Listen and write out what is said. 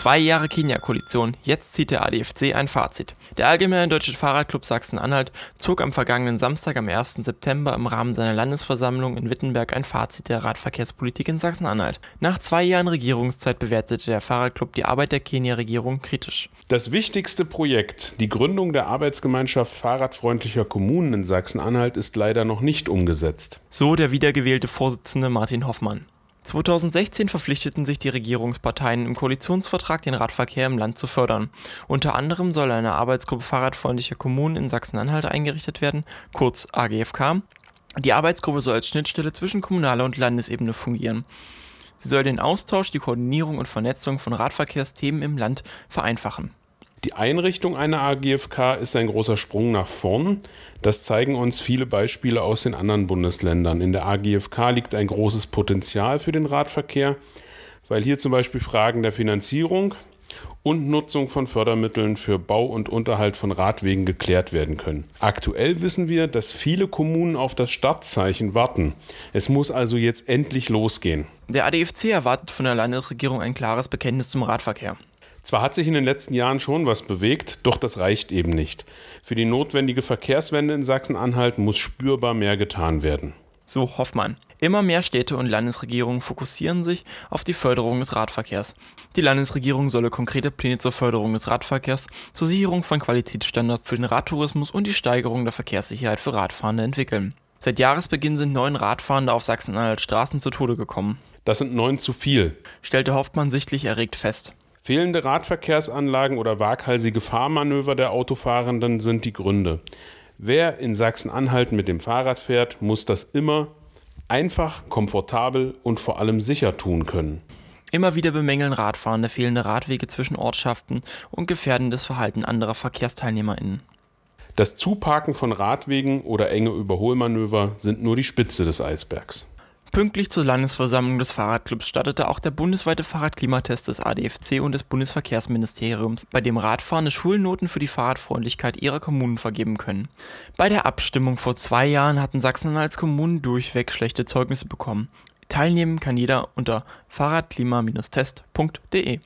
Zwei Jahre Kenia-Koalition, jetzt zieht der ADFC ein Fazit. Der Allgemeine Deutsche Fahrradclub Sachsen-Anhalt zog am vergangenen Samstag am 1. September im Rahmen seiner Landesversammlung in Wittenberg ein Fazit der Radverkehrspolitik in Sachsen-Anhalt. Nach zwei Jahren Regierungszeit bewertete der Fahrradclub die Arbeit der Kenia-Regierung kritisch. Das wichtigste Projekt, die Gründung der Arbeitsgemeinschaft fahrradfreundlicher Kommunen in Sachsen-Anhalt, ist leider noch nicht umgesetzt. So der wiedergewählte Vorsitzende Martin Hoffmann. 2016 verpflichteten sich die Regierungsparteien im Koalitionsvertrag, den Radverkehr im Land zu fördern. Unter anderem soll eine Arbeitsgruppe fahrradfreundlicher Kommunen in Sachsen-Anhalt eingerichtet werden, kurz AGFK. Die Arbeitsgruppe soll als Schnittstelle zwischen kommunaler und Landesebene fungieren. Sie soll den Austausch, die Koordinierung und Vernetzung von Radverkehrsthemen im Land vereinfachen. Die Einrichtung einer AGFK ist ein großer Sprung nach vorn. Das zeigen uns viele Beispiele aus den anderen Bundesländern. In der AGFK liegt ein großes Potenzial für den Radverkehr, weil hier zum Beispiel Fragen der Finanzierung und Nutzung von Fördermitteln für Bau und Unterhalt von Radwegen geklärt werden können. Aktuell wissen wir, dass viele Kommunen auf das Startzeichen warten. Es muss also jetzt endlich losgehen. Der ADFC erwartet von der Landesregierung ein klares Bekenntnis zum Radverkehr. Zwar hat sich in den letzten Jahren schon was bewegt, doch das reicht eben nicht. Für die notwendige Verkehrswende in Sachsen-Anhalt muss spürbar mehr getan werden. So Hoffmann. Immer mehr Städte und Landesregierungen fokussieren sich auf die Förderung des Radverkehrs. Die Landesregierung solle konkrete Pläne zur Förderung des Radverkehrs, zur Sicherung von Qualitätsstandards für den Radtourismus und die Steigerung der Verkehrssicherheit für Radfahrende entwickeln. Seit Jahresbeginn sind neun Radfahrende auf Sachsen-Anhalt Straßen zu Tode gekommen. Das sind neun zu viel, stellte Hoffmann sichtlich erregt fest. Fehlende Radverkehrsanlagen oder waghalsige Fahrmanöver der Autofahrenden sind die Gründe. Wer in Sachsen-Anhalt mit dem Fahrrad fährt, muss das immer einfach, komfortabel und vor allem sicher tun können. Immer wieder bemängeln Radfahrende fehlende Radwege zwischen Ortschaften und gefährdendes Verhalten anderer VerkehrsteilnehmerInnen. Das Zuparken von Radwegen oder enge Überholmanöver sind nur die Spitze des Eisbergs. Pünktlich zur Landesversammlung des Fahrradclubs startete auch der bundesweite Fahrradklimatest des ADFC und des Bundesverkehrsministeriums, bei dem Radfahrende Schulnoten für die Fahrradfreundlichkeit ihrer Kommunen vergeben können. Bei der Abstimmung vor zwei Jahren hatten Sachsen-Anhalts Kommunen durchweg schlechte Zeugnisse bekommen. Teilnehmen kann jeder unter fahrradklima-test.de.